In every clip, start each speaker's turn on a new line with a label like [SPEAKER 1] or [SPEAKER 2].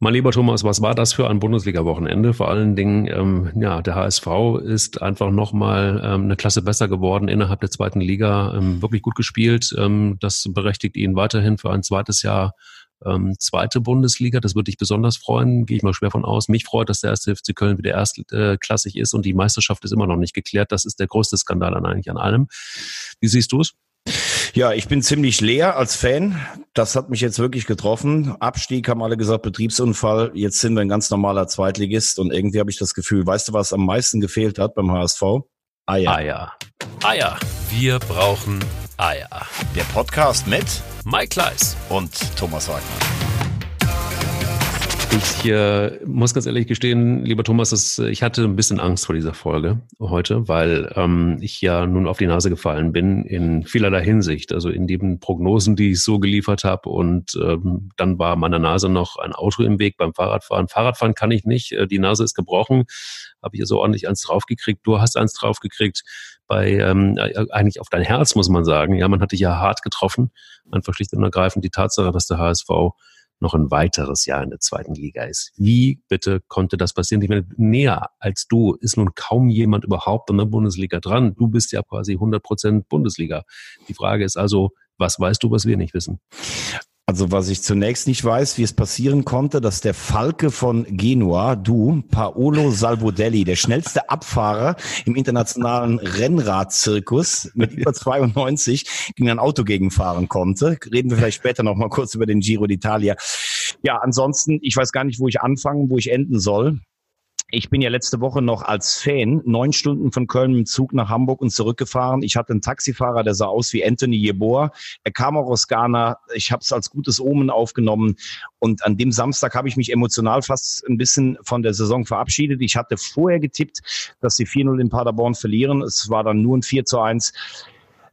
[SPEAKER 1] Mein lieber Thomas, was war das für ein Bundesliga-Wochenende? Vor allen Dingen, ähm, ja, der HSV ist einfach nochmal ähm, eine Klasse besser geworden innerhalb der zweiten Liga, ähm, wirklich gut gespielt. Ähm, das berechtigt ihn weiterhin für ein zweites Jahr ähm, zweite Bundesliga. Das würde dich besonders freuen, gehe ich mal schwer von aus. Mich freut, dass der erste FC Köln wieder erstklassig ist und die Meisterschaft ist immer noch nicht geklärt. Das ist der größte Skandal an eigentlich an allem. Wie siehst du es?
[SPEAKER 2] Ja, ich bin ziemlich leer als Fan. Das hat mich jetzt wirklich getroffen. Abstieg haben alle gesagt, Betriebsunfall. Jetzt sind wir ein ganz normaler Zweitligist und irgendwie habe ich das Gefühl, weißt du, was am meisten gefehlt hat beim HSV?
[SPEAKER 1] Eier. Eier. Eier. Wir brauchen Eier.
[SPEAKER 2] Der Podcast mit
[SPEAKER 1] Mike Kleiss
[SPEAKER 2] und Thomas Wagner.
[SPEAKER 1] Ich äh, muss ganz ehrlich gestehen, lieber Thomas, dass, äh, ich hatte ein bisschen Angst vor dieser Folge heute, weil ähm, ich ja nun auf die Nase gefallen bin in vielerlei Hinsicht. Also in den Prognosen, die ich so geliefert habe. Und ähm, dann war meiner Nase noch ein Auto im Weg beim Fahrradfahren. Fahrradfahren kann ich nicht. Äh, die Nase ist gebrochen. Habe ich also ordentlich eins draufgekriegt. Du hast eins draufgekriegt bei ähm, äh, eigentlich auf dein Herz, muss man sagen. Ja, man hat dich ja hart getroffen. Einfach schlicht und ergreifend die Tatsache, dass der HSV noch ein weiteres Jahr in der zweiten Liga ist. Wie bitte konnte das passieren? Ich meine, näher als du ist nun kaum jemand überhaupt an der Bundesliga dran. Du bist ja quasi 100 Prozent Bundesliga. Die Frage ist also, was weißt du, was wir nicht wissen?
[SPEAKER 2] Also was ich zunächst nicht weiß, wie es passieren konnte, dass der Falke von Genua, du, Paolo Salvodelli, der schnellste Abfahrer im internationalen Rennradzirkus mit über 92 gegen ein Auto gegenfahren konnte. Reden wir vielleicht später noch mal kurz über den Giro d'Italia. Ja, ansonsten, ich weiß gar nicht, wo ich anfangen, wo ich enden soll. Ich bin ja letzte Woche noch als Fan neun Stunden von Köln dem Zug nach Hamburg und zurückgefahren. Ich hatte einen Taxifahrer, der sah aus wie Anthony Jeboa. Er kam auch aus Ghana. Ich habe es als gutes Omen aufgenommen. Und an dem Samstag habe ich mich emotional fast ein bisschen von der Saison verabschiedet. Ich hatte vorher getippt, dass sie 4-0 in Paderborn verlieren. Es war dann nur ein 4 zu 1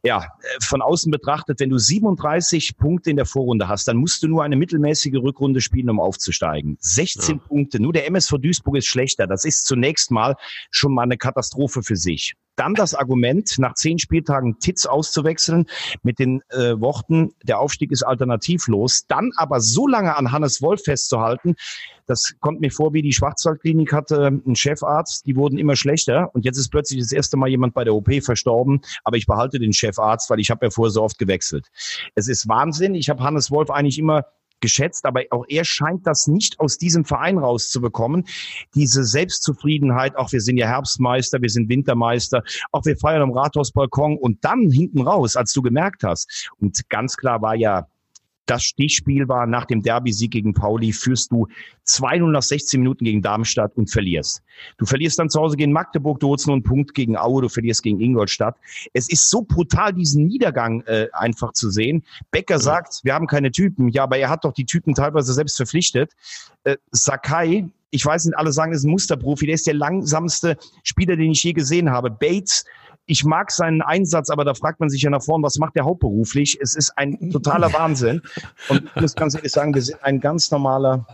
[SPEAKER 2] ja, äh, von außen betrachtet, wenn du 37 Punkte in der Vorrunde hast, dann musst du nur eine mittelmäßige Rückrunde spielen, um aufzusteigen. 16 ja. Punkte, nur der MSV Duisburg ist schlechter. Das ist zunächst mal schon mal eine Katastrophe für sich. Dann das Argument, nach zehn Spieltagen Titz auszuwechseln mit den äh, Worten, der Aufstieg ist alternativlos. Dann aber so lange an Hannes Wolf festzuhalten, das kommt mir vor, wie die Schwarzwaldklinik hatte einen Chefarzt, die wurden immer schlechter und jetzt ist plötzlich das erste Mal jemand bei der OP verstorben, aber ich behalte den Chefarzt, weil ich habe ja vorher so oft gewechselt. Es ist Wahnsinn. Ich habe Hannes Wolf eigentlich immer geschätzt, aber auch er scheint das nicht aus diesem Verein rauszubekommen. Diese Selbstzufriedenheit, auch wir sind ja Herbstmeister, wir sind Wintermeister, auch wir feiern am Rathausbalkon und dann hinten raus, als du gemerkt hast. Und ganz klar war ja das Stichspiel war nach dem Derby-Sieg gegen Pauli, führst du 2-0 nach 16 Minuten gegen Darmstadt und verlierst. Du verlierst dann zu Hause gegen Magdeburg, du holst nur einen Punkt gegen Aue, du verlierst gegen Ingolstadt. Es ist so brutal, diesen Niedergang äh, einfach zu sehen. Becker sagt, wir haben keine Typen. Ja, aber er hat doch die Typen teilweise selbst verpflichtet. Äh, Sakai, ich weiß nicht, alle sagen, ist ein Musterprofi, der ist der langsamste Spieler, den ich je gesehen habe. Bates, ich mag seinen Einsatz, aber da fragt man sich ja nach vorn, was macht der hauptberuflich? Es ist ein totaler Wahnsinn. Und ich muss ganz ehrlich sagen, wir sind ein ganz normaler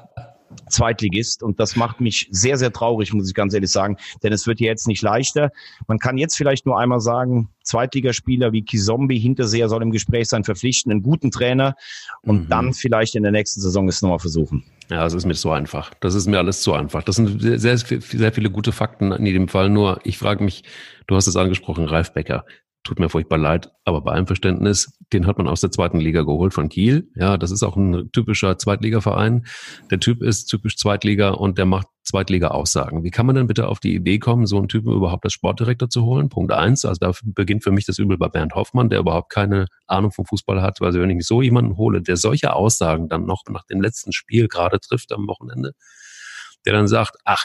[SPEAKER 2] Zweitligist und das macht mich sehr, sehr traurig, muss ich ganz ehrlich sagen, denn es wird ja jetzt nicht leichter. Man kann jetzt vielleicht nur einmal sagen, Zweitligaspieler wie Kizombi, Hinterseher soll im Gespräch sein, verpflichten, einen guten Trainer und mhm. dann vielleicht in der nächsten Saison es nochmal versuchen.
[SPEAKER 1] Ja, das ist mir so einfach. Das ist mir alles zu einfach. Das sind sehr, sehr, sehr viele gute Fakten in jedem Fall. Nur, ich frage mich, du hast es angesprochen, Ralf Becker tut mir furchtbar leid, aber bei allem Verständnis, den hat man aus der zweiten Liga geholt von Kiel. Ja, das ist auch ein typischer Zweitligaverein. Der Typ ist typisch Zweitliga und der macht Zweitliga-Aussagen. Wie kann man denn bitte auf die Idee kommen, so einen Typen überhaupt als Sportdirektor zu holen? Punkt eins. Also da beginnt für mich das Übel bei Bernd Hoffmann, der überhaupt keine Ahnung vom Fußball hat. Also wenn ich so jemanden hole, der solche Aussagen dann noch nach dem letzten Spiel gerade trifft am Wochenende, der dann sagt, ach,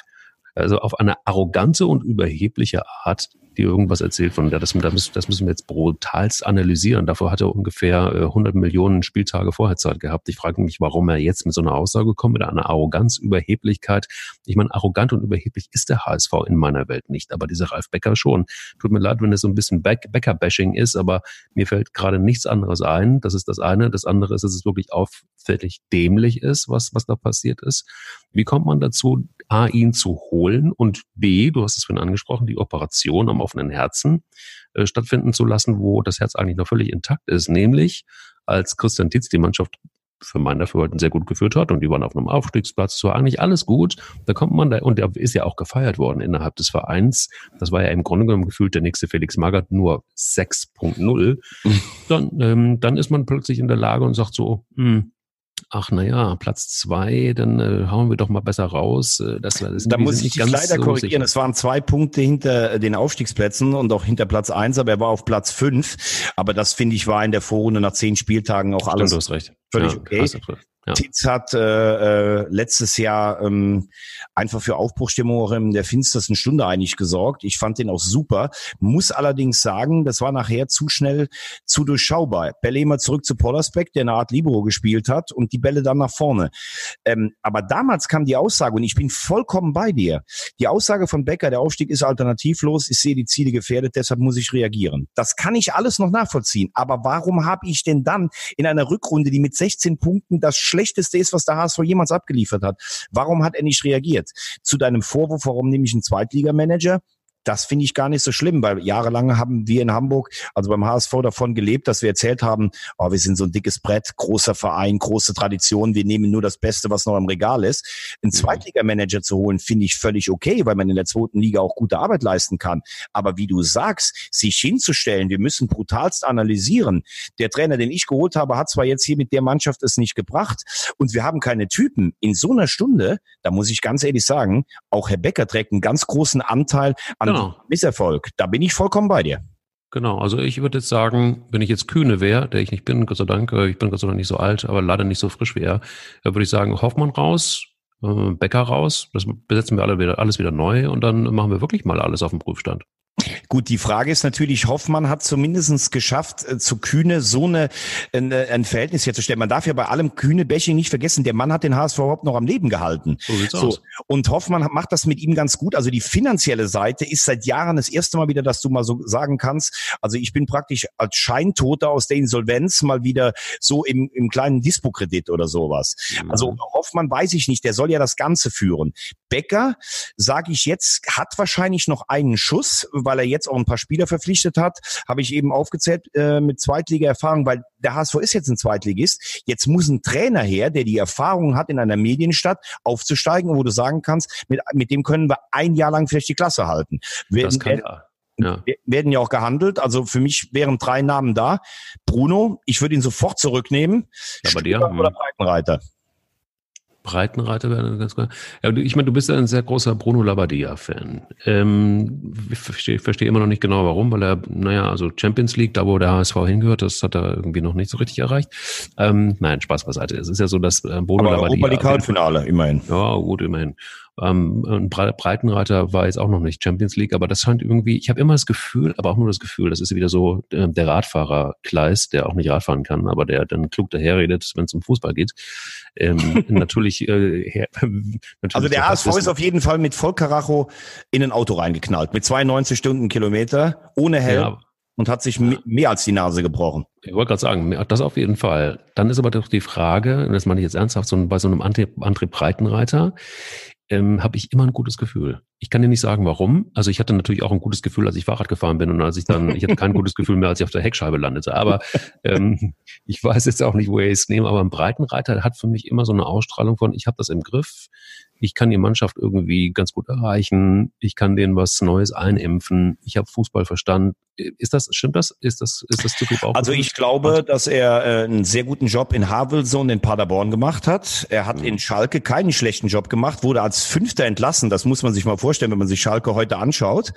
[SPEAKER 1] also auf eine arrogante und überhebliche Art die irgendwas erzählt von, ja, das, das, müssen wir jetzt brutalst analysieren. Davor hat er ungefähr 100 äh, Millionen Spieltage vorher Zeit gehabt. Ich frage mich, warum er jetzt mit so einer Aussage kommt, mit einer Arroganz, Überheblichkeit. Ich meine, arrogant und überheblich ist der HSV in meiner Welt nicht, aber dieser Ralf Becker schon. Tut mir leid, wenn es so ein bisschen Becker-Bashing ist, aber mir fällt gerade nichts anderes ein. Das ist das eine. Das andere ist, dass es wirklich auffällig dämlich ist, was, was da passiert ist. Wie kommt man dazu, A, ihn zu holen und B, du hast es vorhin angesprochen, die Operation am offenen Herzen äh, stattfinden zu lassen, wo das Herz eigentlich noch völlig intakt ist, nämlich als Christian Titz die Mannschaft für mein Dafürhalten sehr gut geführt hat und die waren auf einem Aufstiegsplatz. Es war eigentlich alles gut. Da kommt man da, und der ist ja auch gefeiert worden innerhalb des Vereins. Das war ja im Grunde genommen gefühlt der nächste Felix Magath, nur 6.0. dann, ähm, dann ist man plötzlich in der Lage und sagt so, hm, ach naja, Platz zwei, dann äh, hauen wir doch mal besser raus.
[SPEAKER 2] Äh, das, das da muss ich dich leider so korrigieren. Sicher. Es waren zwei Punkte hinter den Aufstiegsplätzen und auch hinter Platz eins, aber er war auf Platz fünf. Aber das finde ich war in der Vorrunde nach zehn Spieltagen auch Stimmt, alles.
[SPEAKER 1] Du hast recht.
[SPEAKER 2] Völlig ja, okay. Ja. Titz hat äh, äh, letztes Jahr ähm, einfach für Aufbruchstimmung auch in der finstersten Stunde eigentlich gesorgt. Ich fand den auch super. Muss allerdings sagen, das war nachher zu schnell, zu durchschaubar. Bälle immer zurück zu Pollersbeck, der eine Art Libero gespielt hat und die Bälle dann nach vorne. Ähm, aber damals kam die Aussage, und ich bin vollkommen bei dir, die Aussage von Becker, der Aufstieg ist alternativlos, ich sehe die Ziele gefährdet, deshalb muss ich reagieren. Das kann ich alles noch nachvollziehen. Aber warum habe ich denn dann in einer Rückrunde, die mit 16 Punkten das Schlechteste ist, was der HSV jemals abgeliefert hat. Warum hat er nicht reagiert? Zu deinem Vorwurf, warum nehme ich einen Zweitligamanager? Das finde ich gar nicht so schlimm, weil jahrelang haben wir in Hamburg, also beim HSV davon gelebt, dass wir erzählt haben, oh, wir sind so ein dickes Brett, großer Verein, große Tradition, wir nehmen nur das Beste, was noch im Regal ist. Einen mhm. Zweitligamanager zu holen, finde ich völlig okay, weil man in der zweiten Liga auch gute Arbeit leisten kann. Aber wie du sagst, sich hinzustellen, wir müssen brutalst analysieren. Der Trainer, den ich geholt habe, hat zwar jetzt hier mit der Mannschaft es nicht gebracht und wir haben keine Typen. In so einer Stunde, da muss ich ganz ehrlich sagen, auch Herr Becker trägt einen ganz großen Anteil an genau. Misserfolg. Da bin ich vollkommen bei dir.
[SPEAKER 1] Genau, also ich würde jetzt sagen, wenn ich jetzt Kühne wäre, der ich nicht bin, Gott sei Dank, äh, ich bin Gott sei Dank nicht so alt, aber leider nicht so frisch wie er, würde ich sagen, Hoffmann raus, äh, Becker raus, das besetzen wir alle wieder, alles wieder neu und dann machen wir wirklich mal alles auf dem Prüfstand.
[SPEAKER 2] Gut, die Frage ist natürlich, Hoffmann hat zumindestens geschafft, äh, zu Kühne so eine, eine, ein Verhältnis herzustellen. Man darf ja bei allem Kühne-Bashing nicht vergessen, der Mann hat den HSV überhaupt noch am Leben gehalten. So sieht's so. aus. Und Hoffmann macht das mit ihm ganz gut. Also die finanzielle Seite ist seit Jahren das erste Mal wieder, dass du mal so sagen kannst. Also ich bin praktisch als Scheintoter aus der Insolvenz mal wieder so im, im kleinen Dispo-Kredit oder sowas. Mhm. Also Hoffmann weiß ich nicht, der soll ja das Ganze führen. Becker, sage ich jetzt, hat wahrscheinlich noch einen Schuss, weil er jetzt auch ein paar Spieler verpflichtet hat, habe ich eben aufgezählt äh, mit Zweitliga-Erfahrung, weil der HSV ist jetzt ein Zweitligist. Jetzt muss ein Trainer her, der die Erfahrung hat, in einer Medienstadt aufzusteigen, wo du sagen kannst, mit, mit dem können wir ein Jahr lang vielleicht die Klasse halten.
[SPEAKER 1] Werden, das kann ja.
[SPEAKER 2] Ja. Werden ja auch gehandelt. Also für mich wären drei Namen da. Bruno, ich würde ihn sofort zurücknehmen.
[SPEAKER 1] Ja, bei dir, oder Breitenreiter. Breitenreiter wäre ganz gut. Ja, ich meine, du bist ja ein sehr großer Bruno Labbadia-Fan. Ähm, ich verstehe, verstehe immer noch nicht genau warum, weil er, naja, also Champions League, da wo der HSV hingehört, das hat er irgendwie noch nicht so richtig erreicht. Ähm, nein, Spaß beiseite. Es ist ja so, dass äh,
[SPEAKER 2] Bruno Aber Labbadia. Europa League Halbfinale, immerhin.
[SPEAKER 1] Ja, gut, immerhin. Ähm, ein Breitenreiter war jetzt auch noch nicht Champions League, aber das scheint irgendwie, ich habe immer das Gefühl, aber auch nur das Gefühl, das ist wieder so äh, der Radfahrer Kleis, der auch nicht Radfahren kann, aber der dann klug daherredet, wenn es um Fußball geht. Ähm, natürlich, äh, her,
[SPEAKER 2] natürlich. Also der HSV ist auf jeden Fall mit Vollkaracho in ein Auto reingeknallt, mit 92 Stundenkilometer, ohne Helm. Ja und hat sich mehr als die Nase gebrochen.
[SPEAKER 1] Ich wollte gerade sagen, das auf jeden Fall. Dann ist aber doch die Frage, und das meine ich jetzt ernsthaft, so bei so einem Antrieb Breitenreiter, ähm, habe ich immer ein gutes Gefühl. Ich kann dir nicht sagen, warum. Also ich hatte natürlich auch ein gutes Gefühl, als ich Fahrrad gefahren bin und als ich dann, ich hatte kein gutes Gefühl mehr, als ich auf der Heckscheibe landete. Aber ähm, ich weiß jetzt auch nicht, wo ich es nehme. Aber ein Breitenreiter hat für mich immer so eine Ausstrahlung von, ich habe das im Griff, ich kann die Mannschaft irgendwie ganz gut erreichen, ich kann denen was Neues einimpfen, ich habe Fußball verstanden. Ist das, stimmt das? Ist das, ist das zu viel
[SPEAKER 2] Also ich glaube, dass er äh, einen sehr guten Job in Havelse und in Paderborn gemacht hat. Er hat mhm. in Schalke keinen schlechten Job gemacht, wurde als Fünfter entlassen. Das muss man sich mal vorstellen, wenn man sich Schalke heute anschaut.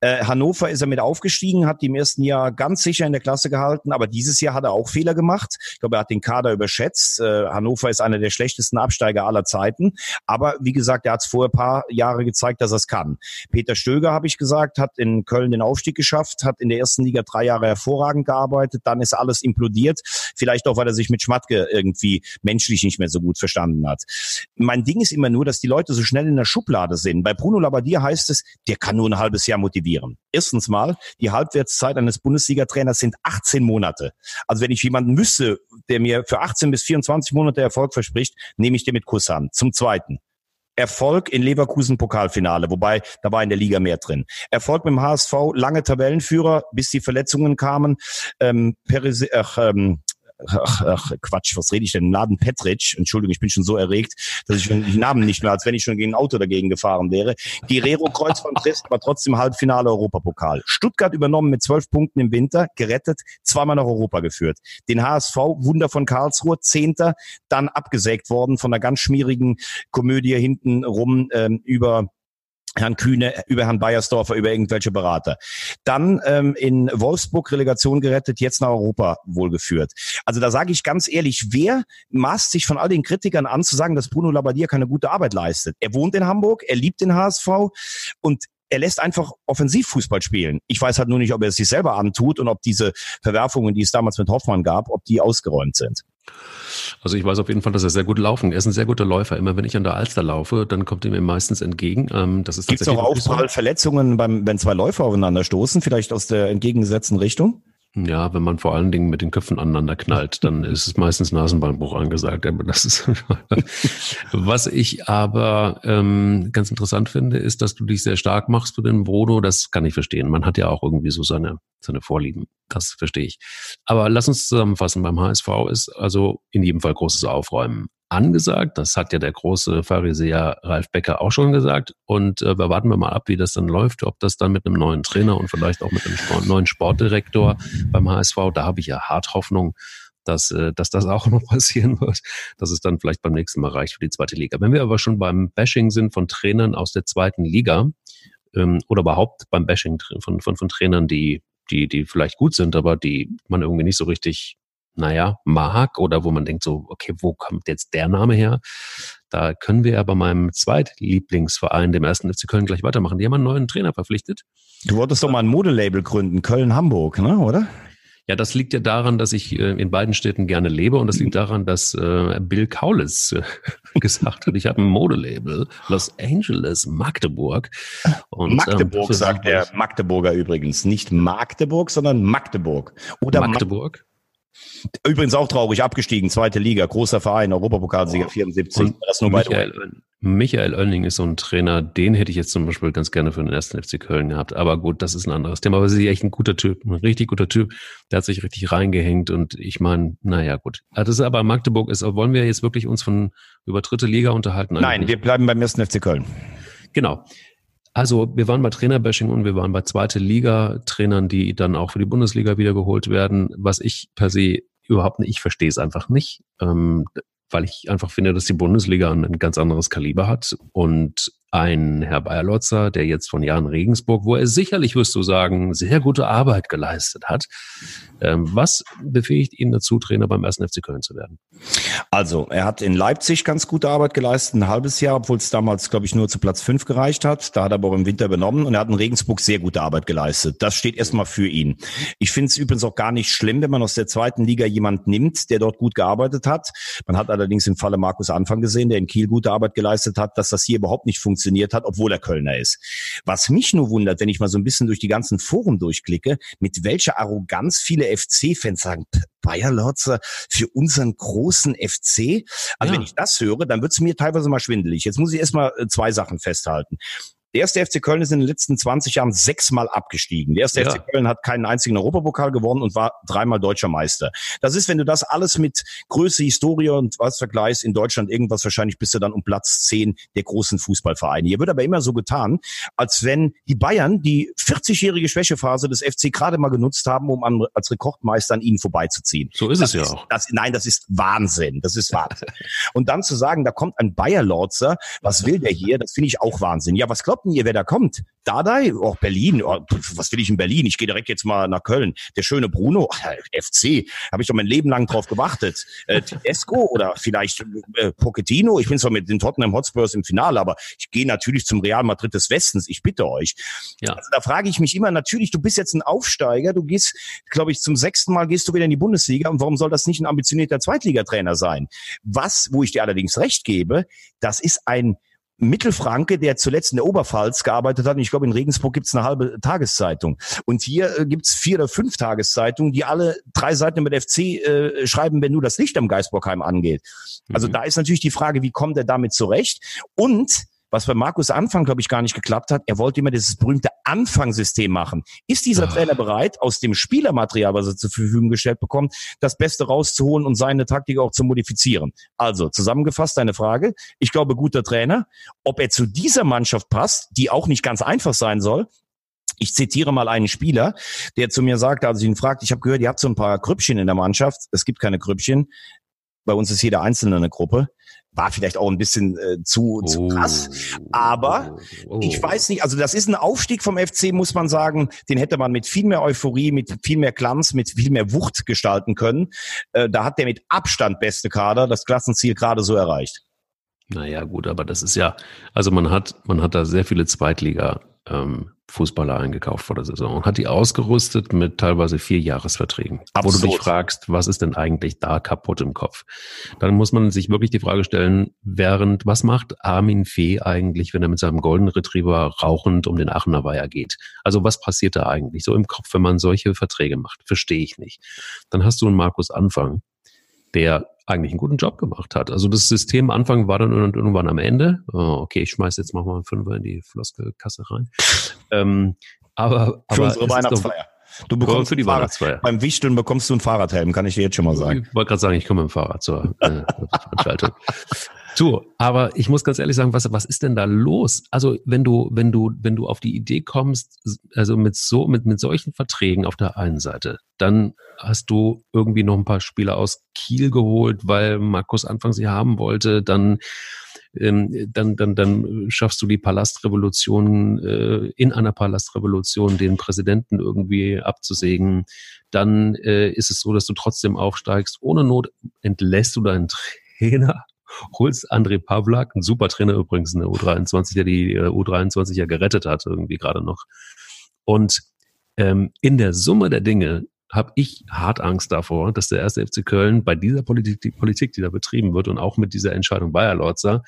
[SPEAKER 2] Äh, Hannover ist er mit aufgestiegen, hat im ersten Jahr ganz sicher in der Klasse gehalten, aber dieses Jahr hat er auch Fehler gemacht. Ich glaube, er hat den Kader überschätzt. Äh, Hannover ist einer der schlechtesten Absteiger aller Zeiten. Aber wie gesagt, er hat es vor ein paar Jahre gezeigt, dass er es kann. Peter Stöger, habe ich gesagt, hat in Köln den Aufstieg geschafft, hat in der ersten Liga drei Jahre hervorragend gearbeitet, dann ist alles implodiert. Vielleicht auch, weil er sich mit Schmatke irgendwie menschlich nicht mehr so gut verstanden hat. Mein Ding ist immer nur, dass die Leute so schnell in der Schublade sind. Bei Bruno Labbadia heißt es, der kann nur ein halbes Jahr motivieren. Erstens mal, die Halbwertszeit eines Bundesliga-Trainers sind 18 Monate. Also wenn ich jemanden wüsste, der mir für 18 bis 24 Monate Erfolg verspricht, nehme ich den mit Kuss an. Zum Zweiten, Erfolg in Leverkusen Pokalfinale, wobei da war in der Liga mehr drin. Erfolg mit dem HSV, lange Tabellenführer, bis die Verletzungen kamen. Ähm, Perez, ach, ähm, ach, ach Quatsch, was rede ich denn? Laden Petric, Entschuldigung, ich bin schon so erregt, dass ich die Namen nicht mehr, als wenn ich schon gegen ein Auto dagegen gefahren wäre. Guerrero von Triest, aber trotzdem Halbfinale Europapokal. Stuttgart übernommen mit zwölf Punkten im Winter, gerettet, zweimal nach Europa geführt. Den HSV, Wunder von Karlsruhe, Zehnter, dann abgesägt worden von einer ganz schmierigen Komödie hinten rum ähm, über Herrn Kühne, über Herrn Beiersdorfer, über irgendwelche Berater. Dann ähm, in Wolfsburg Relegation gerettet, jetzt nach Europa wohlgeführt. Also da sage ich ganz ehrlich, wer maßt sich von all den Kritikern an zu sagen, dass Bruno Labbadia keine gute Arbeit leistet? Er wohnt in Hamburg, er liebt den HSV und er lässt einfach Offensivfußball spielen. Ich weiß halt nur nicht, ob er es sich selber antut und ob diese Verwerfungen, die es damals mit Hoffmann gab, ob die ausgeräumt sind.
[SPEAKER 1] Also ich weiß auf jeden Fall, dass er sehr gut laufen. Er ist ein sehr guter Läufer. Immer wenn ich an der Alster laufe, dann kommt er mir meistens entgegen. Ähm, das ist
[SPEAKER 2] Gibt es auch Aufprallverletzungen, beim, wenn zwei Läufer aufeinander stoßen, vielleicht aus der entgegengesetzten Richtung?
[SPEAKER 1] Ja, wenn man vor allen Dingen mit den Köpfen aneinander knallt, dann ist es meistens Nasenbeinbruch angesagt. Aber das ist was ich aber ähm, ganz interessant finde, ist, dass du dich sehr stark machst für den Brodo. Das kann ich verstehen. Man hat ja auch irgendwie so seine seine Vorlieben. Das verstehe ich. Aber lass uns zusammenfassen. Beim HSV ist also in jedem Fall großes Aufräumen angesagt. Das hat ja der große Pharisäer Ralf Becker auch schon gesagt. Und äh, wir warten wir mal ab, wie das dann läuft, ob das dann mit einem neuen Trainer und vielleicht auch mit einem neuen Sportdirektor beim HSV, da habe ich ja hart Hoffnung, dass, äh, dass das auch noch passieren wird, dass es dann vielleicht beim nächsten Mal reicht für die zweite Liga. Wenn wir aber schon beim Bashing sind von Trainern aus der zweiten Liga ähm, oder überhaupt beim Bashing von, von, von Trainern, die, die, die vielleicht gut sind, aber die man irgendwie nicht so richtig naja, mag oder wo man denkt so, okay, wo kommt jetzt der Name her? Da können wir ja bei meinem Zweitlieblingsverein, dem ersten FC Köln, gleich weitermachen. Die haben einen neuen Trainer verpflichtet.
[SPEAKER 2] Du wolltest doch mal ein Modelabel gründen, Köln-Hamburg, ne, oder?
[SPEAKER 1] Ja, das liegt ja daran, dass ich äh, in beiden Städten gerne lebe und das liegt daran, dass äh, Bill Kaulitz äh, gesagt hat, ich habe ein Modelabel, Los Angeles, Magdeburg.
[SPEAKER 2] Und, Magdeburg ähm, sagt der Magdeburger übrigens, nicht Magdeburg, sondern Magdeburg.
[SPEAKER 1] Oder Magdeburg.
[SPEAKER 2] Übrigens auch traurig, abgestiegen, zweite Liga, großer Verein, Europapokalsieger 74.
[SPEAKER 1] Und das nur Michael, Michael Oenning ist so ein Trainer, den hätte ich jetzt zum Beispiel ganz gerne für den ersten FC Köln gehabt. Aber gut, das ist ein anderes Thema. Aber sie ist echt ein guter Typ, ein richtig guter Typ. Der hat sich richtig reingehängt und ich meine, naja, gut. Das ist aber Magdeburg ist, wollen wir jetzt wirklich uns von über dritte Liga unterhalten?
[SPEAKER 2] Nein, wir bleiben beim ersten FC Köln.
[SPEAKER 1] Genau. Also wir waren bei Trainerbashing und wir waren bei zweite Liga Trainern, die dann auch für die Bundesliga wiedergeholt werden. Was ich per se überhaupt nicht, ich verstehe es einfach nicht, ähm, weil ich einfach finde, dass die Bundesliga ein ganz anderes Kaliber hat und ein Herr Bayerlotzer, der jetzt von Jan Regensburg, wo er sicherlich, wirst du sagen, sehr gute Arbeit geleistet hat. Ähm, was befähigt ihn dazu, Trainer beim 1. FC Köln zu werden?
[SPEAKER 2] Also, er hat in Leipzig ganz gute Arbeit geleistet, ein halbes Jahr, obwohl es damals, glaube ich, nur zu Platz fünf gereicht hat. Da hat er aber im Winter übernommen und er hat in Regensburg sehr gute Arbeit geleistet. Das steht erstmal für ihn. Ich finde es übrigens auch gar nicht schlimm, wenn man aus der zweiten Liga jemand nimmt, der dort gut gearbeitet hat. Man hat allerdings im Falle Markus Anfang gesehen, der in Kiel gute Arbeit geleistet hat, dass das hier überhaupt nicht funktioniert funktioniert hat, obwohl er Kölner ist. Was mich nur wundert, wenn ich mal so ein bisschen durch die ganzen Foren durchklicke, mit welcher Arroganz viele FC-Fans sagen, Bayer Lotzer für unseren großen FC. Also ja. wenn ich das höre, dann wird es mir teilweise mal schwindelig. Jetzt muss ich erstmal äh, zwei Sachen festhalten. Der erste FC Köln ist in den letzten 20 Jahren sechsmal abgestiegen. Der erste ja. FC Köln hat keinen einzigen Europapokal gewonnen und war dreimal deutscher Meister. Das ist, wenn du das alles mit Größe, Historie und was vergleichst, in Deutschland irgendwas wahrscheinlich bist du dann um Platz 10 der großen Fußballvereine. Hier wird aber immer so getan, als wenn die Bayern die 40-jährige Schwächephase des FC gerade mal genutzt haben, um an, als Rekordmeister an ihnen vorbeizuziehen.
[SPEAKER 1] So ist
[SPEAKER 2] das
[SPEAKER 1] es ja auch.
[SPEAKER 2] Das, nein, das ist Wahnsinn. Das ist Wahnsinn. und dann zu sagen, da kommt ein Bayer-Lorzer, was will der hier? Das finde ich auch Wahnsinn. Ja, was glaubt denn ihr, wer da kommt? Dardai, auch oh, Berlin. Oh, was will ich in Berlin? Ich gehe direkt jetzt mal nach Köln. Der schöne Bruno, FC, habe ich doch mein Leben lang drauf gewartet. Äh, Tedesco oder vielleicht äh, Pochettino. Ich bin zwar mit den Tottenham Hotspurs im Finale, aber ich gehe natürlich zum Real Madrid des Westens. Ich bitte euch. Ja. Also da frage ich mich immer, natürlich, du bist jetzt ein Aufsteiger. Du gehst, glaube ich, zum sechsten Mal gehst du wieder in die Bundesliga. Und warum soll das nicht ein ambitionierter Zweitligatrainer sein? Was, wo ich dir allerdings recht gebe, das ist ein Mittelfranke, der zuletzt in der Oberpfalz gearbeitet hat. Und ich glaube, in Regensburg gibt's eine halbe Tageszeitung. Und hier äh, gibt's vier oder fünf Tageszeitungen, die alle drei Seiten mit FC äh, schreiben, wenn nur das Licht am Geisbockheim angeht. Also mhm. da ist natürlich die Frage, wie kommt er damit zurecht? Und was bei Markus Anfang, glaube ich, gar nicht geklappt hat, er wollte immer dieses berühmte Anfangssystem machen. Ist dieser Ach. Trainer bereit, aus dem Spielermaterial, was er zur Verfügung gestellt bekommt, das Beste rauszuholen und seine Taktik auch zu modifizieren? Also, zusammengefasst deine Frage. Ich glaube, guter Trainer. Ob er zu dieser Mannschaft passt, die auch nicht ganz einfach sein soll, ich zitiere mal einen Spieler, der zu mir sagte, als ich ihn fragte, ich habe gehört, ihr habt so ein paar Krüppchen in der Mannschaft. Es gibt keine Krüppchen. Bei uns ist jeder Einzelne eine Gruppe. War vielleicht auch ein bisschen äh, zu, oh. zu krass. Aber oh. ich weiß nicht, also das ist ein Aufstieg vom FC, muss man sagen. Den hätte man mit viel mehr Euphorie, mit viel mehr Glanz, mit viel mehr Wucht gestalten können. Äh, da hat der mit Abstand beste Kader das Klassenziel gerade so erreicht.
[SPEAKER 1] Naja, gut, aber das ist ja, also man hat, man hat da sehr viele Zweitliga ähm, Fußballer eingekauft vor der Saison und hat die ausgerüstet mit teilweise vier Jahresverträgen. Absolut. Wo du dich fragst, was ist denn eigentlich da kaputt im Kopf? Dann muss man sich wirklich die Frage stellen, während, was macht Armin Fee eigentlich, wenn er mit seinem Golden Retriever rauchend um den Aachener Weiher geht? Also was passiert da eigentlich so im Kopf, wenn man solche Verträge macht? Verstehe ich nicht. Dann hast du einen Markus Anfang, der eigentlich einen guten Job gemacht hat. Also das System Anfang war dann irgendwann am Ende. Oh, okay, ich schmeiß jetzt mal einen Fünfer in die Floskelkasse rein. Ähm, aber,
[SPEAKER 2] für aber unsere Weihnachtsfeier. Du bekommst
[SPEAKER 1] für die Weihnachtsfeier.
[SPEAKER 2] Beim Wichteln bekommst du ein Fahrradhelm, kann ich dir jetzt schon mal sagen.
[SPEAKER 1] Ich wollte gerade sagen, ich komme mit dem Fahrrad zur äh, Veranstaltung. Du, aber ich muss ganz ehrlich sagen, was, was ist denn da los? Also, wenn du, wenn du, wenn du auf die Idee kommst, also mit so, mit, mit solchen Verträgen auf der einen Seite, dann hast du irgendwie noch ein paar Spieler aus Kiel geholt, weil Markus Anfang sie haben wollte, dann, ähm, dann, dann, dann schaffst du die Palastrevolution, äh, in einer Palastrevolution den Präsidenten irgendwie abzusägen. Dann äh, ist es so, dass du trotzdem aufsteigst. Ohne Not entlässt du deinen Trainer holst André Pavlak, ein super Trainer übrigens in der U23, der die äh, U23 ja gerettet hat, irgendwie gerade noch. Und ähm, in der Summe der Dinge habe ich hart Angst davor, dass der erste FC Köln bei dieser Politik, die Politik, die da betrieben wird und auch mit dieser Entscheidung Bayer Lorzer,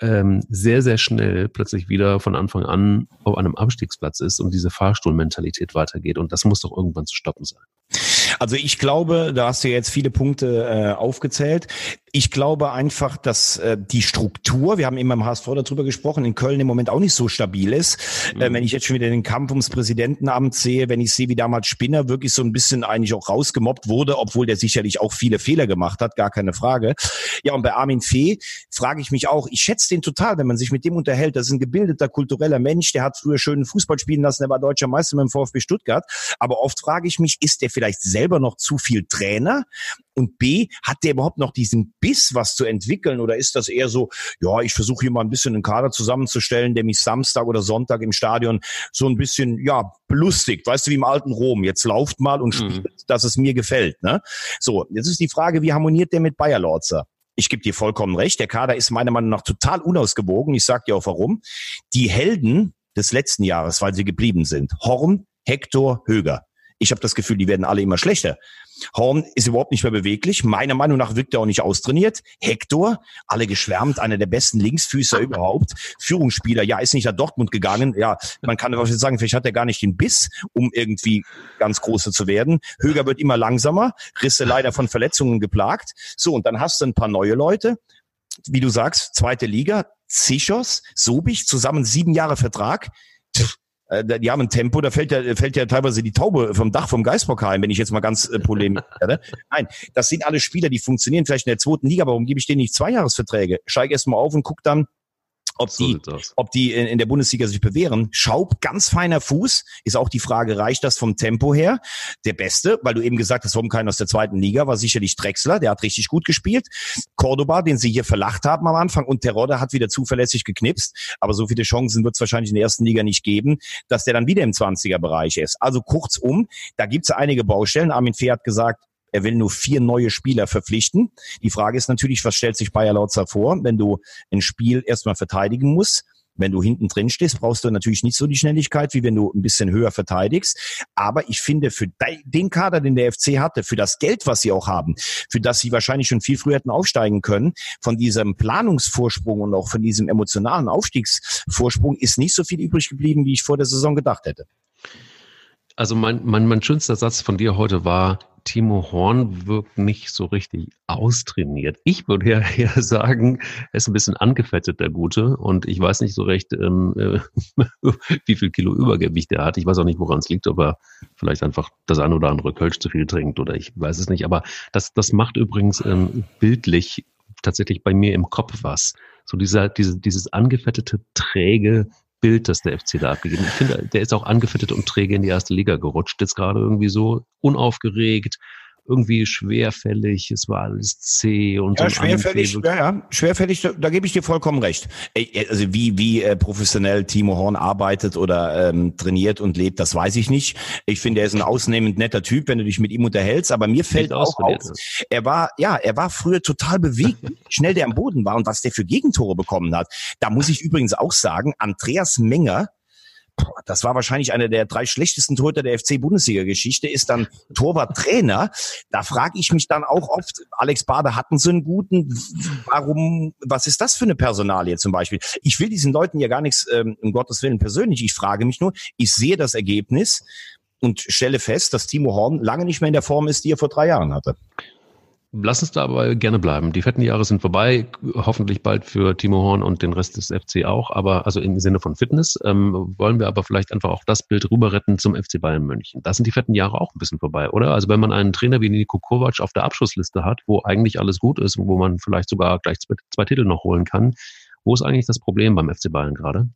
[SPEAKER 1] ähm, sehr, sehr schnell plötzlich wieder von Anfang an auf einem Abstiegsplatz ist und diese Fahrstuhlmentalität weitergeht. Und das muss doch irgendwann zu stoppen sein.
[SPEAKER 2] Also ich glaube, da hast du jetzt viele Punkte äh, aufgezählt. Ich glaube einfach, dass äh, die Struktur, wir haben immer im HSV darüber gesprochen, in Köln im Moment auch nicht so stabil ist. Mhm. Äh, wenn ich jetzt schon wieder den Kampf ums Präsidentenamt sehe, wenn ich sehe, wie damals Spinner wirklich so ein bisschen eigentlich auch rausgemobbt wurde, obwohl der sicherlich auch viele Fehler gemacht hat, gar keine Frage. Ja, und bei Armin Fee frage ich mich auch, ich schätze den total, wenn man sich mit dem unterhält. Das ist ein gebildeter, kultureller Mensch, der hat früher schönen Fußball spielen lassen, der war deutscher Meister mit dem VfB Stuttgart. Aber oft frage ich mich, ist der vielleicht selber noch zu viel Trainer? Und B, hat der überhaupt noch diesen Biss, was zu entwickeln? Oder ist das eher so, ja, ich versuche hier mal ein bisschen einen Kader zusammenzustellen, der mich Samstag oder Sonntag im Stadion so ein bisschen, ja, belustigt. Weißt du, wie im alten Rom. Jetzt lauft mal und mhm. spielt, mhm. dass es mir gefällt. Ne? So, jetzt ist die Frage, wie harmoniert der mit Bayer Lorzer? ich gebe dir vollkommen recht, der Kader ist meiner Meinung nach total unausgewogen. Ich sag dir auch warum. Die Helden des letzten Jahres, weil sie geblieben sind, Horn, Hector, Höger. Ich habe das Gefühl, die werden alle immer schlechter. Horn ist überhaupt nicht mehr beweglich. Meiner Meinung nach wirkt er auch nicht austrainiert. Hector, alle geschwärmt, einer der besten Linksfüßer überhaupt. Führungsspieler, ja, ist nicht nach Dortmund gegangen. Ja, man kann wahrscheinlich sagen, vielleicht hat er gar nicht den Biss, um irgendwie ganz große zu werden. Höger wird immer langsamer, Risse leider von Verletzungen geplagt. So, und dann hast du ein paar neue Leute. Wie du sagst, zweite Liga, Zichos, Sobich, zusammen sieben Jahre Vertrag. Pff, die haben ein Tempo, da fällt ja, fällt ja teilweise die Taube vom Dach vom Geisbockheim, wenn ich jetzt mal ganz äh, polemisch werde. Nein, das sind alle Spieler, die funktionieren vielleicht in der zweiten Liga, warum gebe ich denen nicht Zweijahresverträge? Steig erst mal auf und guck dann, ob so die, ob die in, in, der Bundesliga sich bewähren. Schaub, ganz feiner Fuß, ist auch die Frage, reicht das vom Tempo her? Der Beste, weil du eben gesagt hast, warum keiner aus der zweiten Liga, war sicherlich Drexler, der hat richtig gut gespielt. Cordoba, den sie hier verlacht haben am Anfang und Terodde hat wieder zuverlässig geknipst, aber so viele Chancen wird es wahrscheinlich in der ersten Liga nicht geben, dass der dann wieder im 20er-Bereich ist. Also kurzum, da gibt es einige Baustellen. Armin Fee hat gesagt, er will nur vier neue Spieler verpflichten. Die Frage ist natürlich, was stellt sich Bayer Lautzer vor, wenn du ein Spiel erstmal verteidigen musst? Wenn du hinten drin stehst, brauchst du natürlich nicht so die Schnelligkeit, wie wenn du ein bisschen höher verteidigst. Aber ich finde, für den Kader, den der FC hatte, für das Geld, was sie auch haben, für das sie wahrscheinlich schon viel früher hätten aufsteigen können, von diesem Planungsvorsprung und auch von diesem emotionalen Aufstiegsvorsprung ist nicht so viel übrig geblieben, wie ich vor der Saison gedacht hätte.
[SPEAKER 1] Also mein, mein, mein schönster Satz von dir heute war, Timo Horn wirkt nicht so richtig austrainiert. Ich würde ja eher sagen, er ist ein bisschen angefettet, der Gute. Und ich weiß nicht so recht, ähm, äh, wie viel Kilo Übergewicht er hat. Ich weiß auch nicht, woran es liegt, ob er vielleicht einfach das eine oder andere Kölsch zu viel trinkt oder ich weiß es nicht. Aber das, das macht übrigens ähm, bildlich tatsächlich bei mir im Kopf was. So dieser, diese, dieses angefettete, träge, Bild, das der FC da abgegeben hat. Ich finde, der ist auch angefettet und träge in die erste Liga gerutscht. Jetzt gerade irgendwie so unaufgeregt, irgendwie schwerfällig, es war alles zäh und
[SPEAKER 2] ja, so schwerfällig, ja, ja, schwerfällig, da, da gebe ich dir vollkommen recht. Also wie wie äh, professionell Timo Horn arbeitet oder ähm, trainiert und lebt, das weiß ich nicht. Ich finde, er ist ein ausnehmend netter Typ, wenn du dich mit ihm unterhältst. Aber mir fällt auch auf, er war ja, er war früher total bewegt, schnell der am Boden war und was der für Gegentore bekommen hat. Da muss ich übrigens auch sagen, Andreas Menger das war wahrscheinlich einer der drei schlechtesten Torhüter der FC-Bundesliga-Geschichte, ist dann Torwarttrainer. Da frage ich mich dann auch oft, Alex Bade hatten so einen guten, warum, was ist das für eine Personalie zum Beispiel? Ich will diesen Leuten ja gar nichts, ähm, um Gottes Willen persönlich, ich frage mich nur, ich sehe das Ergebnis und stelle fest, dass Timo Horn lange nicht mehr in der Form ist, die er vor drei Jahren hatte.
[SPEAKER 1] Lass uns da aber gerne bleiben. Die fetten Jahre sind vorbei, hoffentlich bald für Timo Horn und den Rest des FC auch, aber also im Sinne von Fitness ähm, wollen wir aber vielleicht einfach auch das Bild rüber retten zum FC Bayern München. Da sind die fetten Jahre auch ein bisschen vorbei, oder? Also wenn man einen Trainer wie Niko Kovac auf der Abschlussliste hat, wo eigentlich alles gut ist, wo man vielleicht sogar gleich zwei, zwei Titel noch holen kann, wo ist eigentlich das Problem beim FC Bayern gerade?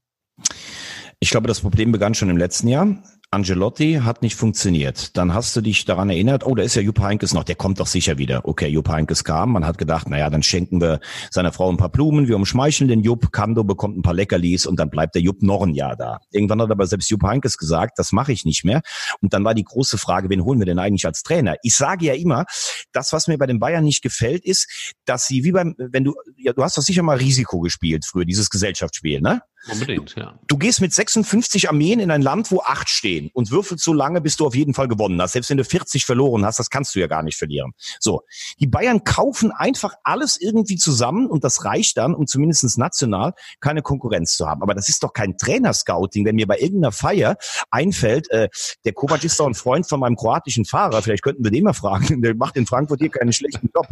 [SPEAKER 2] Ich glaube, das Problem begann schon im letzten Jahr. Angelotti hat nicht funktioniert. Dann hast du dich daran erinnert, oh, da ist ja Jupp Heynckes noch, der kommt doch sicher wieder. Okay, Jupp Heynckes kam, man hat gedacht, naja, dann schenken wir seiner Frau ein paar Blumen, wir umschmeicheln den Jupp, Kando bekommt ein paar Leckerlis und dann bleibt der Jupp noch ein Jahr da. Irgendwann hat aber selbst Jupp Heynckes gesagt, das mache ich nicht mehr. Und dann war die große Frage, wen holen wir denn eigentlich als Trainer? Ich sage ja immer, das, was mir bei den Bayern nicht gefällt, ist, dass sie wie beim, wenn du, ja, du hast doch sicher mal Risiko gespielt früher, dieses Gesellschaftsspiel, ne? Unbedingt, ja. Du gehst mit 56 Armeen in ein Land, wo acht stehen und würfelst so lange, bis du auf jeden Fall gewonnen hast. Selbst wenn du 40 verloren hast, das kannst du ja gar nicht verlieren. So. Die Bayern kaufen einfach alles irgendwie zusammen und das reicht dann, um zumindest national keine Konkurrenz zu haben. Aber das ist doch kein Trainerscouting, wenn mir bei irgendeiner Feier einfällt, äh, der Kovac ist doch ein Freund von meinem kroatischen Fahrer. Vielleicht könnten wir den mal fragen. Der macht in Frankfurt hier keinen schlechten Job.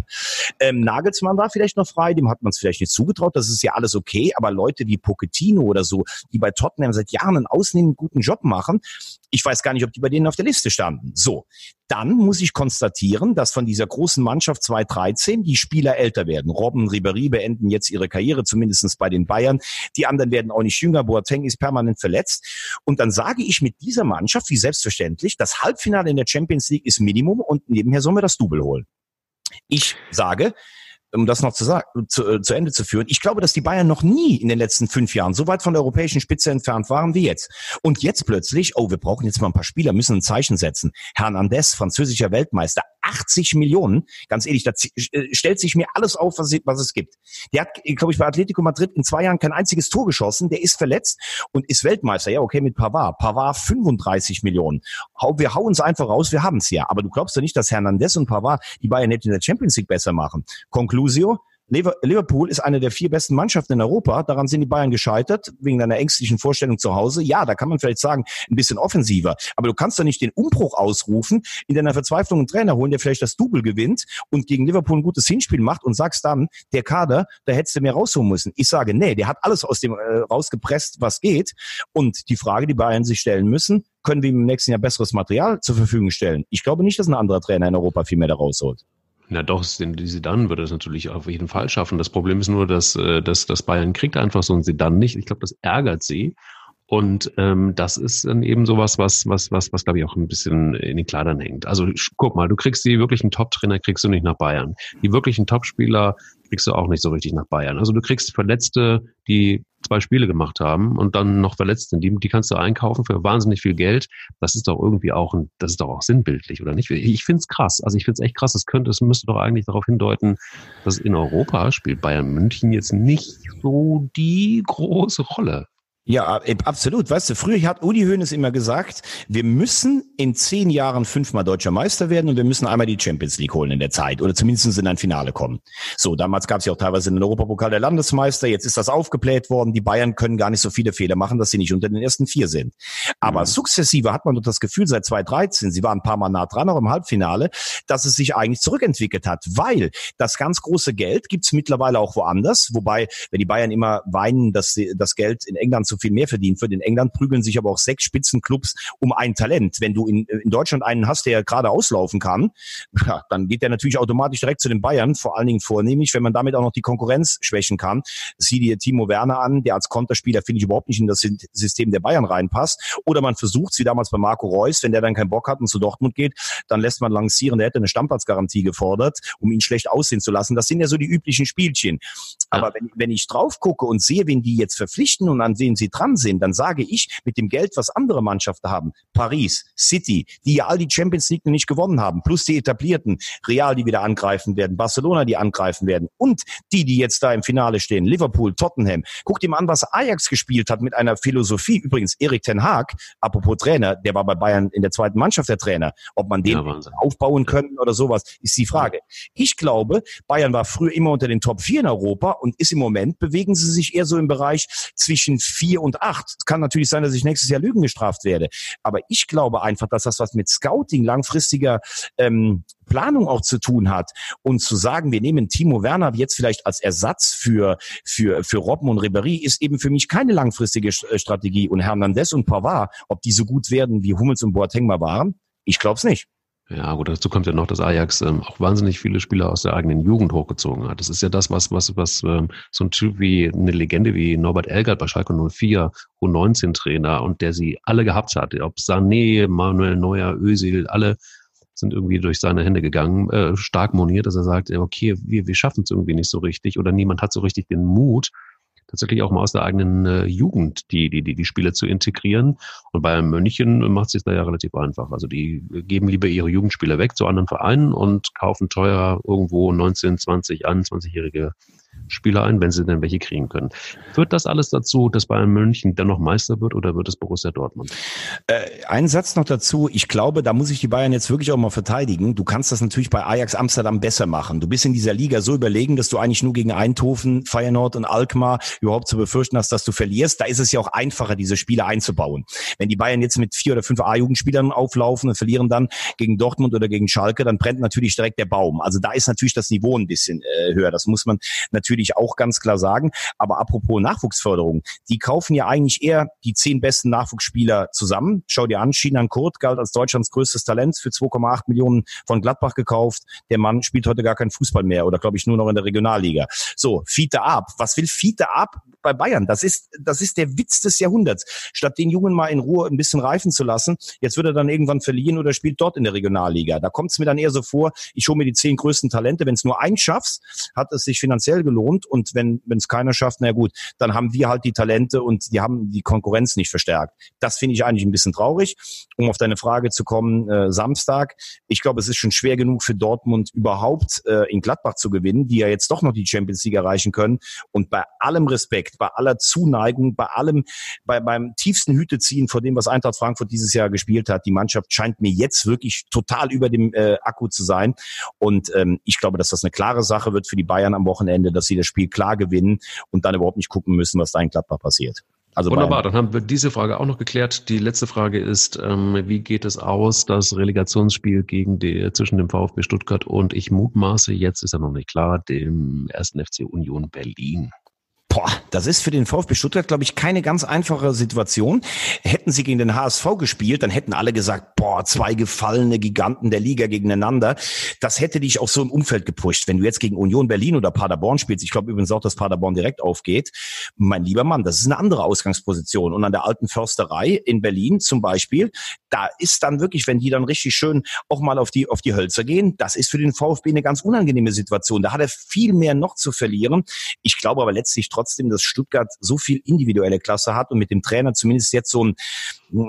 [SPEAKER 2] Ähm, Nagelsmann war vielleicht noch frei, dem hat man es vielleicht nicht zugetraut. Das ist ja alles okay. Aber Leute wie Pochettino Firmino oder so, die bei Tottenham seit Jahren einen ausnehmend guten Job machen. Ich weiß gar nicht, ob die bei denen auf der Liste standen. So, dann muss ich konstatieren, dass von dieser großen Mannschaft 2013 die Spieler älter werden. Robben, Ribéry beenden jetzt ihre Karriere, zumindestens bei den Bayern. Die anderen werden auch nicht jünger. Boateng ist permanent verletzt. Und dann sage ich mit dieser Mannschaft, wie selbstverständlich, das Halbfinale in der Champions League ist Minimum und nebenher sollen wir das Double holen. Ich sage, um das noch zu, sagen, zu, äh, zu Ende zu führen, ich glaube, dass die Bayern noch nie in den letzten fünf Jahren so weit von der europäischen Spitze entfernt waren wie jetzt. Und jetzt plötzlich, oh, wir brauchen jetzt mal ein paar Spieler, müssen ein Zeichen setzen. Hernandez, französischer Weltmeister, 80 Millionen. Ganz ehrlich, da äh, stellt sich mir alles auf, was, was es gibt. Der hat, glaube ich, bei Atletico Madrid in zwei Jahren kein einziges Tor geschossen. Der ist verletzt und ist Weltmeister. Ja, okay, mit Pavard. Pavard 35 Millionen. Wir hauen es einfach raus, wir haben es ja. Aber du glaubst doch nicht, dass Hernandez und Pavard die Bayern nicht in der Champions League besser machen. Conclusio, Liverpool ist eine der vier besten Mannschaften in Europa. Daran sind die Bayern gescheitert, wegen einer ängstlichen Vorstellung zu Hause. Ja, da kann man vielleicht sagen, ein bisschen offensiver. Aber du kannst doch nicht den Umbruch ausrufen, in deiner Verzweiflung einen Trainer holen, der vielleicht das Double gewinnt und gegen Liverpool ein gutes Hinspiel macht und sagst dann, der Kader, da hättest du mehr rausholen müssen. Ich sage, nee, der hat alles aus dem äh, rausgepresst, was geht. Und die Frage, die Bayern sich stellen müssen, können wir im nächsten Jahr besseres Material zur Verfügung stellen? Ich glaube nicht, dass ein anderer Trainer in Europa viel mehr da rausholt.
[SPEAKER 1] Na doch, die Sedan würde es natürlich auf jeden Fall schaffen. Das Problem ist nur, dass, äh, dass, dass Bayern kriegt einfach so ein Sedan nicht. Ich glaube, das ärgert sie. Und ähm, das ist dann eben sowas, was, was, was, was glaube ich auch ein bisschen in den Kleidern hängt. Also guck mal, du kriegst die wirklichen Top-Trainer, kriegst du nicht nach Bayern. Die wirklichen Top-Spieler kriegst du auch nicht so richtig nach Bayern. Also du kriegst Verletzte, die zwei Spiele gemacht haben und dann noch verletzt sind. Die, die kannst du einkaufen für wahnsinnig viel Geld. Das ist doch irgendwie auch ein, das ist doch auch sinnbildlich, oder nicht? Ich finde es krass. Also ich finde es echt krass. Es könnte, es müsste doch eigentlich darauf hindeuten, dass in Europa spielt Bayern München jetzt nicht so die große Rolle.
[SPEAKER 2] Ja, äh, absolut. Weißt du, früher hat Uli Hoeneß immer gesagt, wir müssen in zehn Jahren fünfmal deutscher Meister werden und wir müssen einmal die Champions League holen in der Zeit oder zumindest in ein Finale kommen. So, damals gab es ja auch teilweise den Europapokal der Landesmeister. Jetzt ist das aufgebläht worden. Die Bayern können gar nicht so viele Fehler machen, dass sie nicht unter den ersten vier sind. Aber mhm. sukzessive hat man doch das Gefühl seit 2013, sie waren ein paar Mal nah dran, auch im Halbfinale, dass es sich eigentlich zurückentwickelt hat, weil das ganz große Geld gibt's mittlerweile auch woanders. Wobei, wenn die Bayern immer weinen, dass sie das Geld in England zu viel mehr verdient wird. In England prügeln sich aber auch sechs Spitzenclubs um ein Talent. Wenn du in, in Deutschland einen hast, der gerade auslaufen kann, ja, dann geht der natürlich automatisch direkt zu den Bayern, vor allen Dingen vornehmlich, wenn man damit auch noch die Konkurrenz schwächen kann. Sieh dir Timo Werner an, der als Konterspieler finde ich überhaupt nicht in das System der Bayern reinpasst. Oder man versucht, wie damals bei Marco Reus, wenn der dann keinen Bock hat und zu Dortmund geht, dann lässt man lancieren, der hätte eine Stammplatzgarantie gefordert, um ihn schlecht aussehen zu lassen. Das sind ja so die üblichen Spielchen. Aber ja. wenn, wenn ich drauf gucke und sehe, wen die jetzt verpflichten und an wen sie dran sind, dann sage ich, mit dem Geld, was andere Mannschaften haben, Paris, City, die ja all die Champions League nicht gewonnen haben, plus die etablierten, Real, die wieder angreifen werden, Barcelona, die angreifen werden und die, die jetzt da im Finale stehen, Liverpool, Tottenham. Guck dir mal an, was Ajax gespielt hat mit einer Philosophie. Übrigens, Erik Ten Haag, apropos Trainer, der war bei Bayern in der zweiten Mannschaft der Trainer. Ob man den ja, aufbauen können oder sowas, ist die Frage. Ich glaube, Bayern war früher immer unter den Top 4 in Europa und ist im Moment, bewegen sie sich eher so im Bereich zwischen 4 und 8. Es kann natürlich sein, dass ich nächstes Jahr Lügen gestraft werde. Aber ich glaube einfach, dass das was mit Scouting langfristiger ähm, Planung auch zu tun hat und zu sagen, wir nehmen Timo Werner jetzt vielleicht als Ersatz für für für Robben und Ribéry ist eben für mich keine langfristige äh, Strategie und Hernandez und Pavard, ob die so gut werden wie Hummels und Boateng mal waren, ich glaube es nicht.
[SPEAKER 1] Ja, gut, dazu kommt ja noch, dass Ajax ähm, auch wahnsinnig viele Spieler aus der eigenen Jugend hochgezogen hat. Das ist ja das, was, was, was ähm, so ein Typ wie eine Legende wie Norbert Elgert bei Schalke 04, U19-Trainer und der sie alle gehabt hat. Ob Sané, Manuel Neuer, Özil, alle sind irgendwie durch seine Hände gegangen, äh, stark moniert, dass er sagt, okay, wir, wir schaffen es irgendwie nicht so richtig oder niemand hat so richtig den Mut, tatsächlich auch mal aus der eigenen äh, Jugend die, die, die, die Spiele zu integrieren. Und bei München macht es sich da ja relativ einfach. Also die geben lieber ihre Jugendspieler weg zu anderen Vereinen und kaufen teuer irgendwo 19, 20, 21-jährige Spieler ein, wenn sie denn welche kriegen können. Führt das alles dazu, dass Bayern München dennoch Meister wird oder wird es Borussia Dortmund?
[SPEAKER 2] Äh, ein Satz noch dazu. Ich glaube, da muss ich die Bayern jetzt wirklich auch mal verteidigen. Du kannst das natürlich bei Ajax Amsterdam besser machen. Du bist in dieser Liga so überlegen, dass du eigentlich nur gegen Eindhoven, Feyenoord und Alkmaar überhaupt zu befürchten hast, dass du verlierst. Da ist es ja auch einfacher, diese Spiele einzubauen. Wenn die Bayern jetzt mit vier oder fünf A-Jugendspielern auflaufen und verlieren dann gegen Dortmund oder gegen Schalke, dann brennt natürlich direkt der Baum. Also da ist natürlich das Niveau ein bisschen äh, höher. Das muss man natürlich auch ganz klar sagen. Aber apropos Nachwuchsförderung, die kaufen ja eigentlich eher die zehn besten Nachwuchsspieler zusammen. Schau dir an, Shinan Kurt galt als Deutschlands größtes Talent für 2,8 Millionen von Gladbach gekauft. Der Mann spielt heute gar keinen Fußball mehr oder glaube ich nur noch in der Regionalliga. So, Fiete ab. Was will Fiete ab bei Bayern? Das ist, das ist der Witz des Jahrhunderts. Statt den Jungen mal in Ruhe ein bisschen reifen zu lassen, jetzt wird er dann irgendwann verlieren oder spielt dort in der Regionalliga. Da kommt es mir dann eher so vor, ich hole mir die zehn größten Talente. Wenn es nur ein schaffst, hat es sich finanziell gelohnt und wenn es keiner schafft, na gut, dann haben wir halt die Talente und die haben die Konkurrenz nicht verstärkt. Das finde ich eigentlich ein bisschen traurig. Um auf deine Frage zu kommen, äh, Samstag, ich glaube, es ist schon schwer genug für Dortmund überhaupt äh, in Gladbach zu gewinnen, die ja jetzt doch noch die Champions League erreichen können. Und bei allem Respekt, bei aller Zuneigung, bei allem, bei, beim tiefsten Hüteziehen vor dem, was Eintracht Frankfurt dieses Jahr gespielt hat, die Mannschaft scheint mir jetzt wirklich total über dem äh, Akku zu sein. Und ähm, ich glaube, dass das eine klare Sache wird für die Bayern am Wochenende, dass sie das Spiel klar gewinnen und dann überhaupt nicht gucken müssen, was da in Gladbach passiert.
[SPEAKER 1] Also Wunderbar, dann haben wir diese Frage auch noch geklärt. Die letzte Frage ist, ähm, wie geht es aus, das Relegationsspiel gegen die, zwischen dem VfB Stuttgart und ich mutmaße, jetzt ist ja noch nicht klar, dem ersten FC Union Berlin.
[SPEAKER 2] Boah, das ist für den VfB Stuttgart, glaube ich, keine ganz einfache Situation. Hätten sie gegen den HSV gespielt, dann hätten alle gesagt, boah, zwei gefallene Giganten der Liga gegeneinander. Das hätte dich auch so im Umfeld gepusht. Wenn du jetzt gegen Union Berlin oder Paderborn spielst, ich glaube übrigens auch, dass Paderborn direkt aufgeht, mein lieber Mann, das ist eine andere Ausgangsposition. Und an der alten Försterei in Berlin zum Beispiel, da ist dann wirklich, wenn die dann richtig schön auch mal auf die, auf die Hölzer gehen, das ist für den VfB eine ganz unangenehme Situation. Da hat er viel mehr noch zu verlieren. Ich glaube aber letztlich trotzdem, dass Stuttgart so viel individuelle Klasse hat und mit dem Trainer zumindest jetzt so ein,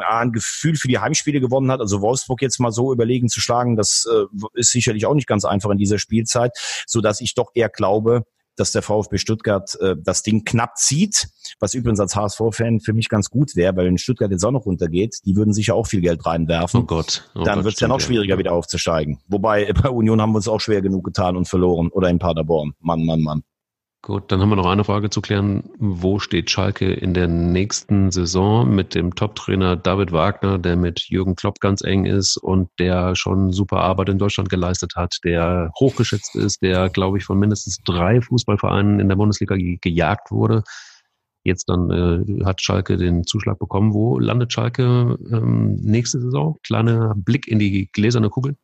[SPEAKER 2] ein Gefühl für die Heimspiele gewonnen hat. Also Wolfsburg jetzt mal so überlegen zu schlagen, das äh, ist sicherlich auch nicht ganz einfach in dieser Spielzeit, so dass ich doch eher glaube, dass der VfB Stuttgart äh, das Ding knapp zieht, was übrigens als HSV-Fan für mich ganz gut wäre, weil wenn Stuttgart jetzt auch noch runtergeht, die würden sicher auch viel Geld reinwerfen.
[SPEAKER 1] Oh Gott. Oh
[SPEAKER 2] dann wird es ja noch schwieriger, ja. wieder aufzusteigen. Wobei bei Union haben wir uns auch schwer genug getan und verloren. Oder in Paderborn. Mann, Mann, Mann.
[SPEAKER 1] Gut, dann haben wir noch eine Frage zu klären. Wo steht Schalke in der nächsten Saison mit dem Top-Trainer David Wagner, der mit Jürgen Klopp ganz eng ist und der schon super Arbeit in Deutschland geleistet hat, der hochgeschätzt ist, der, glaube ich, von mindestens drei Fußballvereinen in der Bundesliga gejagt wurde. Jetzt dann äh, hat Schalke den Zuschlag bekommen. Wo landet Schalke ähm, nächste Saison? Kleiner Blick in die gläserne Kugel.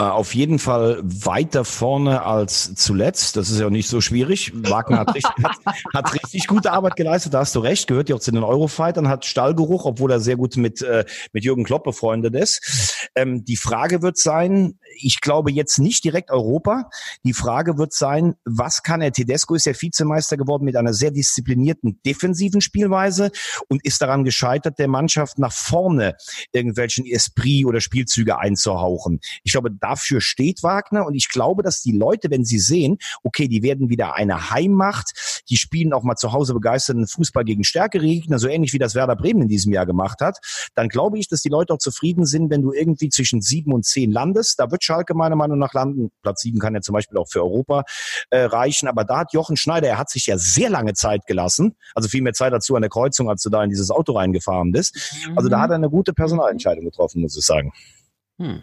[SPEAKER 2] Äh, auf jeden Fall weiter vorne als zuletzt. Das ist ja nicht so schwierig. Wagner hat richtig, hat, hat richtig gute Arbeit geleistet. Da hast du recht. Gehört ja auch zu den Eurofightern, hat Stallgeruch, obwohl er sehr gut mit, äh, mit Jürgen Klopp befreundet ist. Ähm, die Frage wird sein, ich glaube jetzt nicht direkt Europa. Die Frage wird sein, was kann er? Tedesco ist ja Vizemeister geworden mit einer sehr disziplinierten defensiven Spielweise und ist daran gescheitert, der Mannschaft nach vorne irgendwelchen Esprit oder Spielzüge einzuhauchen. Ich glaube, dafür steht Wagner und ich glaube, dass die Leute, wenn sie sehen, okay, die werden wieder eine Heimmacht, die spielen auch mal zu Hause begeisterten Fußball gegen stärkere Gegner, so ähnlich wie das Werder Bremen in diesem Jahr gemacht hat, dann glaube ich, dass die Leute auch zufrieden sind, wenn du irgendwie zwischen sieben und zehn landest. Da wird Schalke meiner Meinung nach landen. Platz sieben kann ja zum Beispiel auch für Europa äh, reichen, aber da hat Jochen Schneider, er hat sich ja sehr lange Zeit gelassen, also viel mehr Zeit dazu an der Kreuzung, als du da in dieses Auto reingefahren bist. Also da hat er eine gute Personalentscheidung getroffen, muss ich sagen. Hm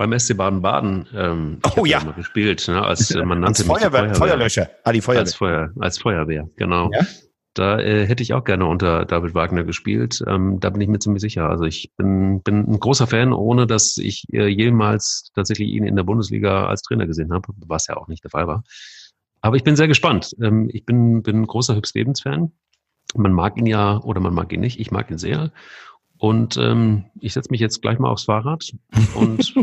[SPEAKER 1] beim SC Baden-Baden ähm,
[SPEAKER 2] oh, ja.
[SPEAKER 1] mal gespielt, ne, als äh, man nannte
[SPEAKER 2] als Feuerwehr, Feuerwehr. Feuerlöscher.
[SPEAKER 1] Ah, die Feuerwehr. Als, Feuer, als Feuerwehr, genau. Ja? Da äh, hätte ich auch gerne unter David Wagner gespielt. Ähm, da bin ich mir ziemlich sicher. Also ich bin, bin ein großer Fan, ohne dass ich äh, jemals tatsächlich ihn in der Bundesliga als Trainer gesehen habe, was ja auch nicht der Fall war. Aber ich bin sehr gespannt. Ähm, ich bin, bin ein großer Hübs Lebens-Fan. Man mag ihn ja oder man mag ihn nicht. Ich mag ihn sehr. Und ähm, ich setze mich jetzt gleich mal aufs Fahrrad und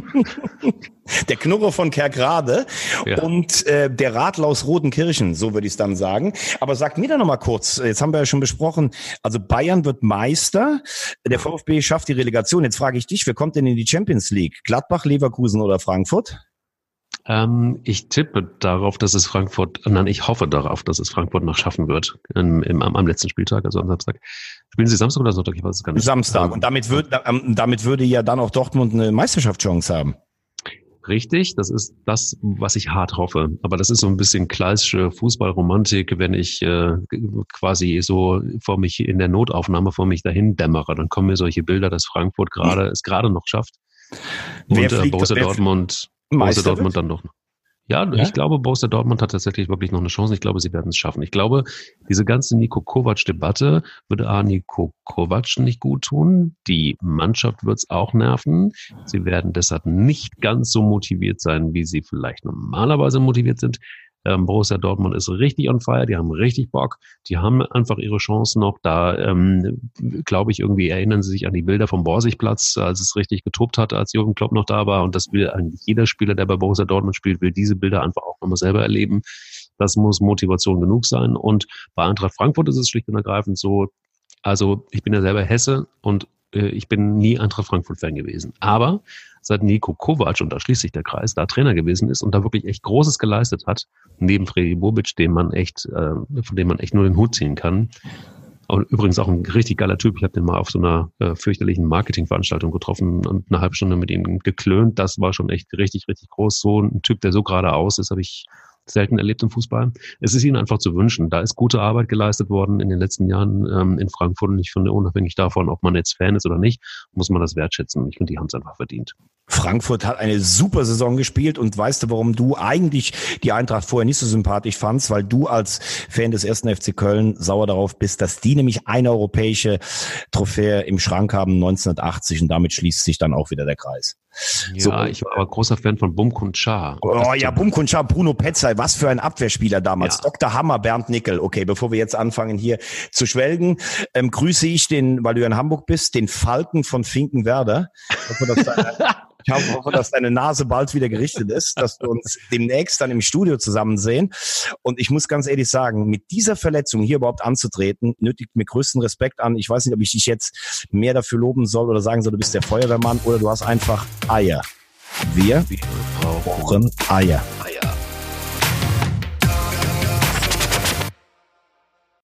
[SPEAKER 2] der Knurrer von Kerkrade ja. und äh, der Radler aus Rodenkirchen, so würde ich es dann sagen. Aber sag mir da noch mal kurz, jetzt haben wir ja schon besprochen, also Bayern wird Meister, der VfB schafft die Relegation. Jetzt frage ich dich, wer kommt denn in die Champions League? Gladbach, Leverkusen oder Frankfurt?
[SPEAKER 1] Ähm, ich tippe darauf, dass es Frankfurt, nein, ich hoffe darauf, dass es Frankfurt noch schaffen wird im, im, am, am letzten Spieltag, also am Samstag. Spielen Sie Samstag oder Sonntag?
[SPEAKER 2] Ich weiß es gar nicht. Samstag. Und damit, wird, ähm, damit würde ja dann auch Dortmund eine Meisterschaftschance haben.
[SPEAKER 1] Richtig, das ist das, was ich hart hoffe. Aber das ist so ein bisschen klassische Fußballromantik, wenn ich äh, quasi so vor mich in der Notaufnahme vor mich dahin dämmere. Dann kommen mir solche Bilder, dass Frankfurt gerade es gerade noch schafft. Und wer fliegt, äh, Borussia Dortmund Borussia Dortmund dann doch. Ja, ja, ich glaube, Borussia Dortmund hat tatsächlich wirklich noch eine Chance. Ich glaube, sie werden es schaffen. Ich glaube, diese ganze Nico Kovac-Debatte würde A, Nico Kovac nicht gut tun. Die Mannschaft wird es auch nerven. Sie werden deshalb nicht ganz so motiviert sein, wie sie vielleicht normalerweise motiviert sind. Ähm, Borussia Dortmund ist richtig on fire, die haben richtig Bock, die haben einfach ihre Chancen noch. Da, ähm, glaube ich, irgendwie erinnern sie sich an die Bilder vom Borsigplatz, als es richtig getobt hat, als Jürgen Klopp noch da war. Und das will eigentlich jeder Spieler, der bei Borussia Dortmund spielt, will diese Bilder einfach auch nochmal selber erleben. Das muss Motivation genug sein. Und bei Eintracht Frankfurt ist es schlicht und ergreifend so, also ich bin ja selber Hesse und äh, ich bin nie Eintracht Frankfurt-Fan gewesen. Aber seit Nico Kovac, und da schließt sich der Kreis, da Trainer gewesen ist und da wirklich echt Großes geleistet hat, neben Freddy Bobic, dem man echt, äh, von dem man echt nur den Hut ziehen kann. Und übrigens auch ein richtig geiler Typ. Ich habe den mal auf so einer äh, fürchterlichen Marketingveranstaltung getroffen und eine halbe Stunde mit ihm geklönt. Das war schon echt richtig, richtig groß. So ein Typ, der so geradeaus ist, habe ich selten erlebt im Fußball. Es ist ihnen einfach zu wünschen. Da ist gute Arbeit geleistet worden in den letzten Jahren ähm, in Frankfurt und ich finde, unabhängig davon, ob man jetzt Fan ist oder nicht, muss man das wertschätzen. Ich finde, die haben es einfach verdient.
[SPEAKER 2] Frankfurt hat eine super Saison gespielt und weißt du, warum du eigentlich die Eintracht vorher nicht so sympathisch fandst? Weil du als Fan des ersten FC Köln sauer darauf bist, dass die nämlich eine europäische Trophäe im Schrank haben 1980 und damit schließt sich dann auch wieder der Kreis.
[SPEAKER 1] Ja, so, ich war aber großer Fan von Bumkun Cha.
[SPEAKER 2] Oh ja, Bumkun Cha, Bruno Petzai, was für ein Abwehrspieler damals. Ja. Dr. Hammer, Bernd Nickel. Okay, bevor wir jetzt anfangen hier zu schwelgen, ähm, grüße ich den, weil du ja in Hamburg bist, den Falken von Finkenwerder. Ich hoffe, dass deine, Nase bald wieder gerichtet ist, dass wir uns demnächst dann im Studio zusammen sehen. Und ich muss ganz ehrlich sagen, mit dieser Verletzung hier überhaupt anzutreten, nötigt mir größten Respekt an. Ich weiß nicht, ob ich dich jetzt mehr dafür loben soll oder sagen soll, du bist der Feuerwehrmann oder du hast einfach Eier. Wir brauchen Eier.